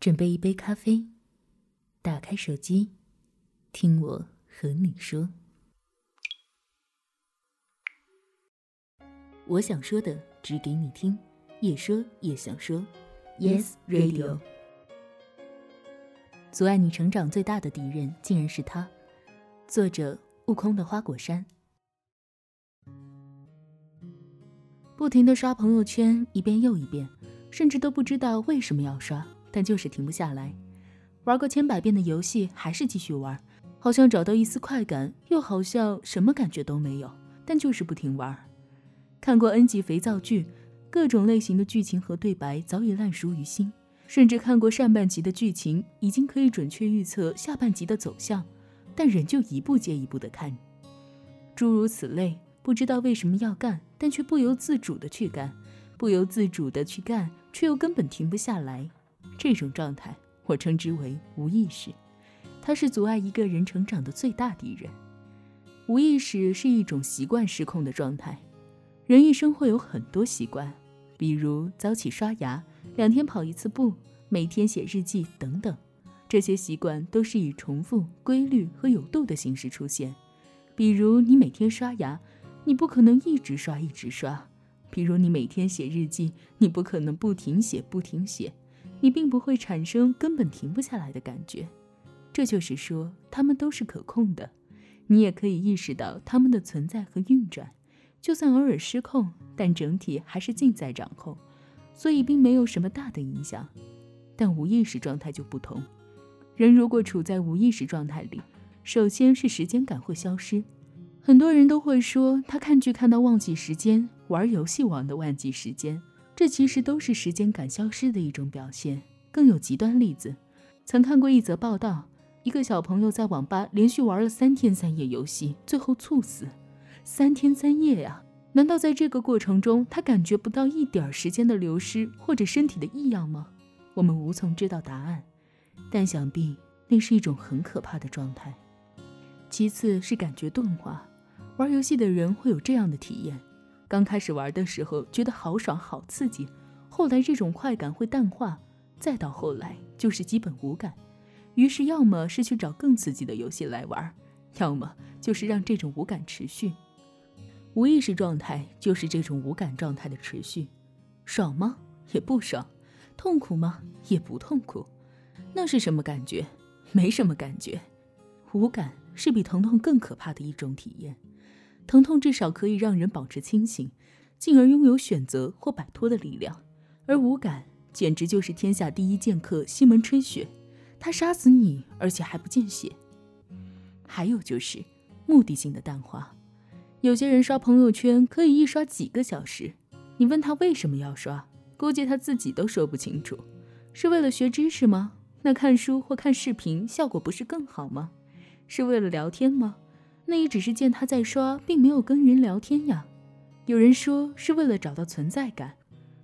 准备一杯咖啡，打开手机，听我和你说。我想说的，只给你听，也说也想说。Yes Radio。阻碍你成长最大的敌人，竟然是他。作者：悟空的花果山。不停的刷朋友圈，一遍又一遍，甚至都不知道为什么要刷。但就是停不下来，玩过千百遍的游戏还是继续玩，好像找到一丝快感，又好像什么感觉都没有，但就是不停玩。看过 N 级肥皂剧，各种类型的剧情和对白早已烂熟于心，甚至看过上半集的剧情，已经可以准确预测下半集的走向，但仍旧一步接一步的看。诸如此类，不知道为什么要干，但却不由自主的去干，不由自主的去干，却又根本停不下来。这种状态，我称之为无意识，它是阻碍一个人成长的最大敌人。无意识是一种习惯失控的状态。人一生会有很多习惯，比如早起刷牙、两天跑一次步、每天写日记等等。这些习惯都是以重复、规律和有度的形式出现。比如你每天刷牙，你不可能一直刷一直刷；比如你每天写日记，你不可能不停写不停写。你并不会产生根本停不下来的感觉，这就是说，它们都是可控的。你也可以意识到它们的存在和运转，就算偶尔失控，但整体还是尽在掌控，所以并没有什么大的影响。但无意识状态就不同，人如果处在无意识状态里，首先是时间感会消失。很多人都会说，他看剧看到忘记时间，玩游戏玩的忘记时间。这其实都是时间感消失的一种表现。更有极端例子，曾看过一则报道：一个小朋友在网吧连续玩了三天三夜游戏，最后猝死。三天三夜呀！难道在这个过程中，他感觉不到一点时间的流失或者身体的异样吗？我们无从知道答案，但想必那是一种很可怕的状态。其次是感觉钝化，玩游戏的人会有这样的体验。刚开始玩的时候觉得好爽好刺激，后来这种快感会淡化，再到后来就是基本无感。于是要么是去找更刺激的游戏来玩，要么就是让这种无感持续。无意识状态就是这种无感状态的持续。爽吗？也不爽。痛苦吗？也不痛苦。那是什么感觉？没什么感觉。无感是比疼痛更可怕的一种体验。疼痛至少可以让人保持清醒，进而拥有选择或摆脱的力量，而无感简直就是天下第一剑客西门吹雪，他杀死你，而且还不见血。还有就是目的性的淡化，有些人刷朋友圈可以一刷几个小时，你问他为什么要刷，估计他自己都说不清楚，是为了学知识吗？那看书或看视频效果不是更好吗？是为了聊天吗？那也只是见他在刷，并没有跟人聊天呀。有人说是为了找到存在感，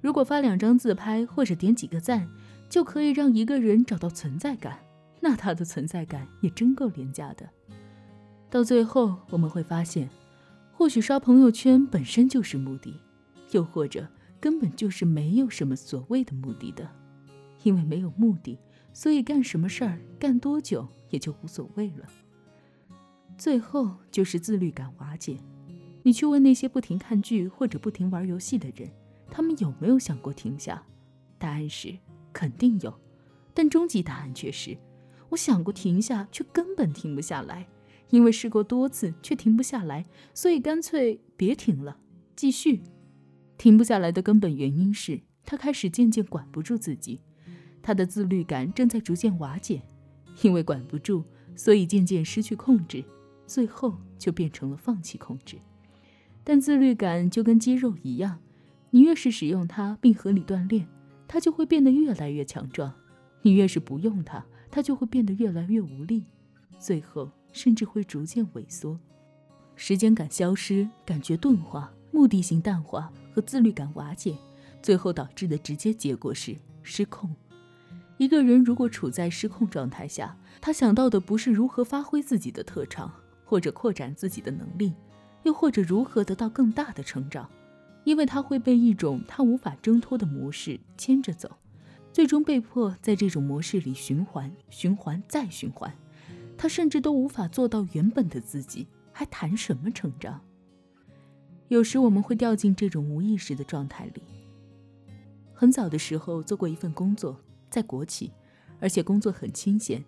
如果发两张自拍或者点几个赞，就可以让一个人找到存在感，那他的存在感也真够廉价的。到最后我们会发现，或许刷朋友圈本身就是目的，又或者根本就是没有什么所谓的目的的。因为没有目的，所以干什么事儿、干多久也就无所谓了。最后就是自律感瓦解。你去问那些不停看剧或者不停玩游戏的人，他们有没有想过停下？答案是肯定有，但终极答案却是：我想过停下，却根本停不下来。因为试过多次却停不下来，所以干脆别停了，继续。停不下来的根本原因是他开始渐渐管不住自己，他的自律感正在逐渐瓦解。因为管不住，所以渐渐失去控制。最后就变成了放弃控制，但自律感就跟肌肉一样，你越是使用它并合理锻炼，它就会变得越来越强壮；你越是不用它，它就会变得越来越无力，最后甚至会逐渐萎缩。时间感消失，感觉钝化，目的性淡化和自律感瓦解，最后导致的直接结果是失控。一个人如果处在失控状态下，他想到的不是如何发挥自己的特长。或者扩展自己的能力，又或者如何得到更大的成长，因为他会被一种他无法挣脱的模式牵着走，最终被迫在这种模式里循环、循环再循环。他甚至都无法做到原本的自己，还谈什么成长？有时我们会掉进这种无意识的状态里。很早的时候做过一份工作，在国企，而且工作很清闲，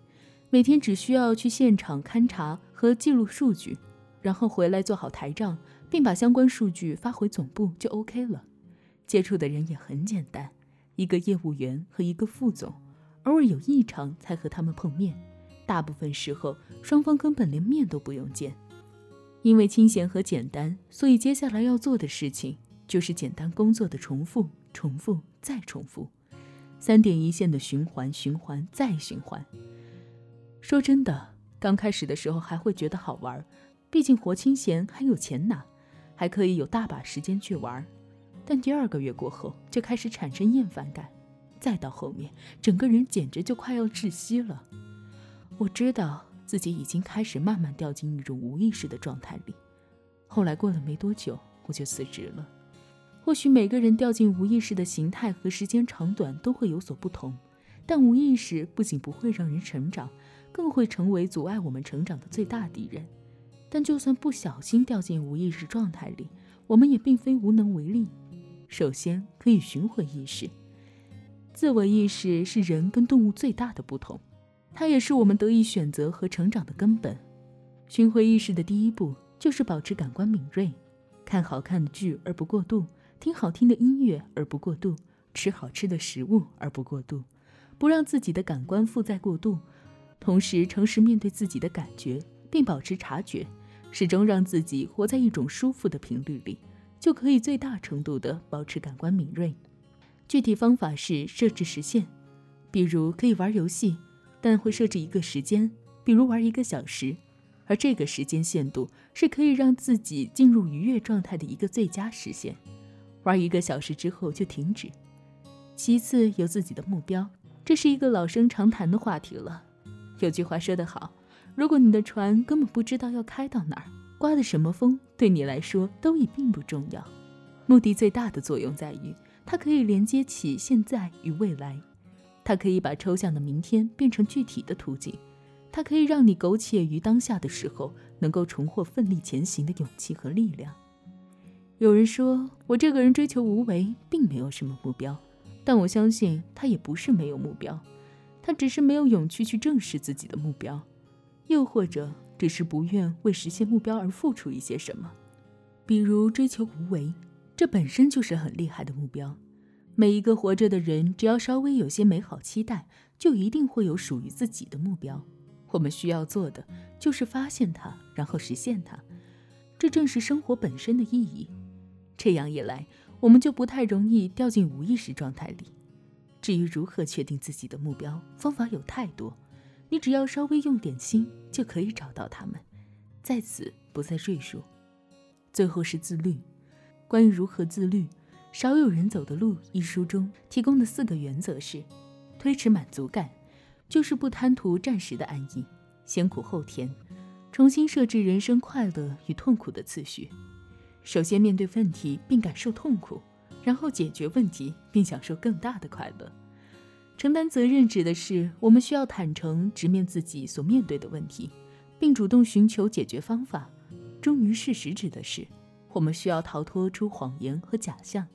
每天只需要去现场勘察和记录数据，然后回来做好台账，并把相关数据发回总部就 OK 了。接触的人也很简单。一个业务员和一个副总，偶尔有异常才和他们碰面，大部分时候双方根本连面都不用见。因为清闲和简单，所以接下来要做的事情就是简单工作的重复、重复再重复，三点一线的循环、循环再循环。说真的，刚开始的时候还会觉得好玩，毕竟活清闲还有钱拿，还可以有大把时间去玩。但第二个月过后，就开始产生厌烦感，再到后面，整个人简直就快要窒息了。我知道自己已经开始慢慢掉进一种无意识的状态里。后来过了没多久，我就辞职了。或许每个人掉进无意识的形态和时间长短都会有所不同，但无意识不仅不会让人成长，更会成为阻碍我们成长的最大敌人。但就算不小心掉进无意识状态里，我们也并非无能为力。首先，可以寻回意识。自我意识是人跟动物最大的不同，它也是我们得以选择和成长的根本。寻回意识的第一步就是保持感官敏锐，看好看的剧而不过度，听好听的音乐而不过度，吃好吃的食物而不过度，不让自己的感官负载过度，同时诚实面对自己的感觉，并保持察觉，始终让自己活在一种舒服的频率里。就可以最大程度地保持感官敏锐。具体方法是设置时限，比如可以玩游戏，但会设置一个时间，比如玩一个小时，而这个时间限度是可以让自己进入愉悦状态的一个最佳时限。玩一个小时之后就停止。其次，有自己的目标，这是一个老生常谈的话题了。有句话说得好，如果你的船根本不知道要开到哪儿。刮的什么风对你来说都已并不重要，目的最大的作用在于，它可以连接起现在与未来，它可以把抽象的明天变成具体的图景，它可以让你苟且于当下的时候，能够重获奋力前行的勇气和力量。有人说我这个人追求无为，并没有什么目标，但我相信他也不是没有目标，他只是没有勇气去正视自己的目标，又或者。只是不愿为实现目标而付出一些什么，比如追求无为，这本身就是很厉害的目标。每一个活着的人，只要稍微有些美好期待，就一定会有属于自己的目标。我们需要做的就是发现它，然后实现它。这正是生活本身的意义。这样一来，我们就不太容易掉进无意识状态里。至于如何确定自己的目标，方法有太多。你只要稍微用点心，就可以找到他们，在此不再赘述。最后是自律。关于如何自律，《少有人走的路》一书中提供的四个原则是：推迟满足感，就是不贪图暂时的安逸；先苦后甜，重新设置人生快乐与痛苦的次序；首先面对问题并感受痛苦，然后解决问题并享受更大的快乐。承担责任指的是我们需要坦诚直面自己所面对的问题，并主动寻求解决方法。忠于事实指的是我们需要逃脱出谎言和假象，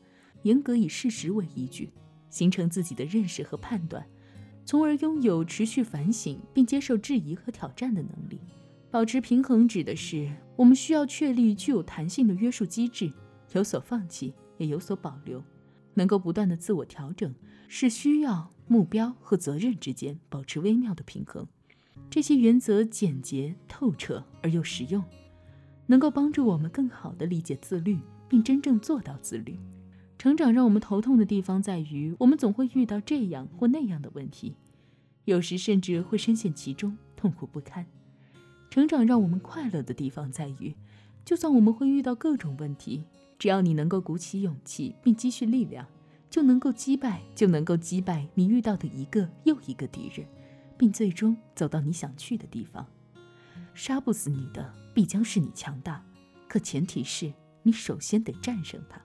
严格以事实为依据，形成自己的认识和判断，从而拥有持续反省并接受质疑和挑战的能力。保持平衡指的是我们需要确立具有弹性的约束机制，有所放弃也有所保留，能够不断的自我调整，是需要。目标和责任之间保持微妙的平衡，这些原则简洁透彻而又实用，能够帮助我们更好地理解自律，并真正做到自律。成长让我们头痛的地方在于，我们总会遇到这样或那样的问题，有时甚至会深陷其中，痛苦不堪。成长让我们快乐的地方在于，就算我们会遇到各种问题，只要你能够鼓起勇气并积蓄力量。就能够击败，就能够击败你遇到的一个又一个敌人，并最终走到你想去的地方。杀不死你的，必将是你强大，可前提是你首先得战胜它。